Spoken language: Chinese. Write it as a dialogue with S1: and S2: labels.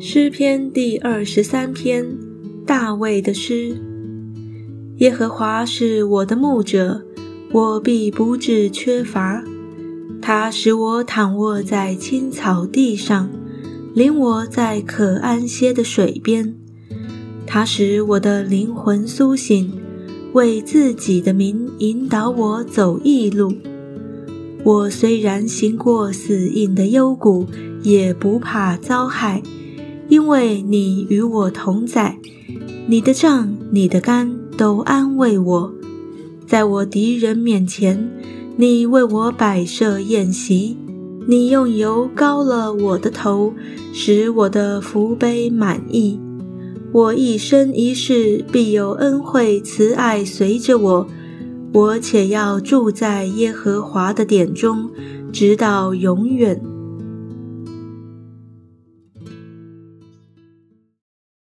S1: 诗篇第二十三篇，大卫的诗。耶和华是我的牧者，我必不致缺乏。他使我躺卧在青草地上，领我在可安歇的水边。他使我的灵魂苏醒，为自己的名引导我走义路。我虽然行过死荫的幽谷，也不怕遭害。因为你与我同在，你的杖、你的竿都安慰我。在我敌人面前，你为我摆设宴席，你用油膏了我的头，使我的福杯满溢。我一生一世必有恩惠慈爱随着我，我且要住在耶和华的殿中，直到永远。